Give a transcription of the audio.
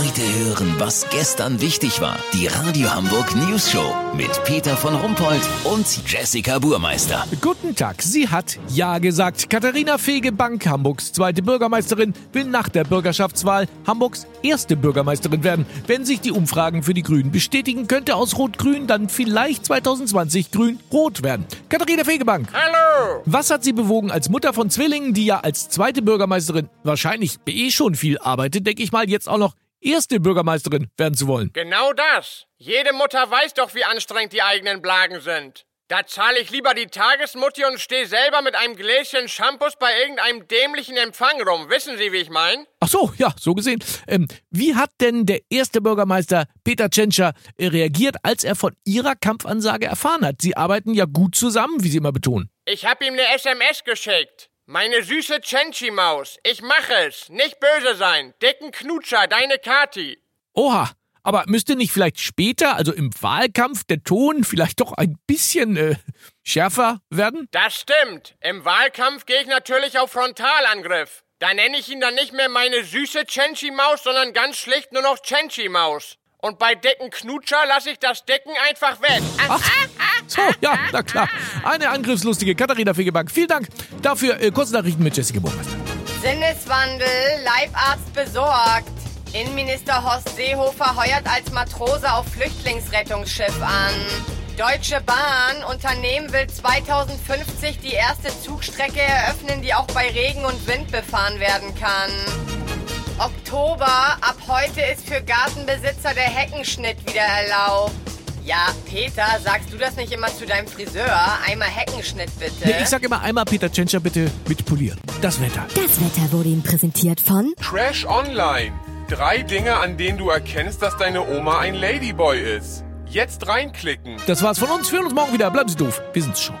Heute hören, was gestern wichtig war. Die Radio Hamburg News Show mit Peter von Rumpold und Jessica Burmeister. Guten Tag. Sie hat Ja gesagt. Katharina Fegebank, Hamburgs zweite Bürgermeisterin, will nach der Bürgerschaftswahl Hamburgs erste Bürgermeisterin werden. Wenn sich die Umfragen für die Grünen bestätigen, könnte aus Rot-Grün dann vielleicht 2020 Grün-Rot werden. Katharina Fegebank. Hallo! Was hat sie bewogen als Mutter von Zwillingen, die ja als zweite Bürgermeisterin wahrscheinlich eh schon viel arbeitet, denke ich mal, jetzt auch noch erste Bürgermeisterin werden zu wollen? Genau das. Jede Mutter weiß doch, wie anstrengend die eigenen Blagen sind. Da zahle ich lieber die Tagesmutti und stehe selber mit einem Gläschen Shampoos bei irgendeinem dämlichen Empfang rum. Wissen Sie, wie ich mein? Ach so, ja, so gesehen. Ähm, wie hat denn der erste Bürgermeister Peter Tschentscher äh, reagiert, als er von Ihrer Kampfansage erfahren hat? Sie arbeiten ja gut zusammen, wie Sie immer betonen. Ich hab ihm eine SMS geschickt. Meine süße Chenchi-Maus. Ich mache es. Nicht böse sein. Dicken Knutscher, deine Kati. Oha, aber müsste nicht vielleicht später, also im Wahlkampf, der Ton vielleicht doch ein bisschen äh, schärfer werden? Das stimmt. Im Wahlkampf gehe ich natürlich auf Frontalangriff. Da nenne ich ihn dann nicht mehr meine süße Chenchi-Maus, sondern ganz schlicht nur noch Chenchi-Maus. Und bei dicken Knutscher lasse ich das Decken einfach weg. Ach, so, ja, na klar. Eine angriffslustige Katharina Fegebank. Vielen Dank dafür. Äh, Kurznachrichten mit Jessica Burmeister. Sinneswandel, Leibarzt besorgt. Innenminister Horst Seehofer heuert als Matrose auf Flüchtlingsrettungsschiff an. Deutsche Bahn, Unternehmen will 2050 die erste Zugstrecke eröffnen, die auch bei Regen und Wind befahren werden kann. Oktober, ab heute ist für Gartenbesitzer der Heckenschnitt wieder erlaubt. Ja, Peter, sagst du das nicht immer zu deinem Friseur? Einmal Heckenschnitt bitte. Nee, ich sag immer einmal Peter Tschentscher bitte mit polieren. Das Wetter. Das Wetter wurde Ihnen präsentiert von Trash Online. Drei Dinge, an denen du erkennst, dass deine Oma ein Ladyboy ist. Jetzt reinklicken. Das war's von uns. Wir hören uns morgen wieder. Bleiben Sie doof. Wir sind's schon.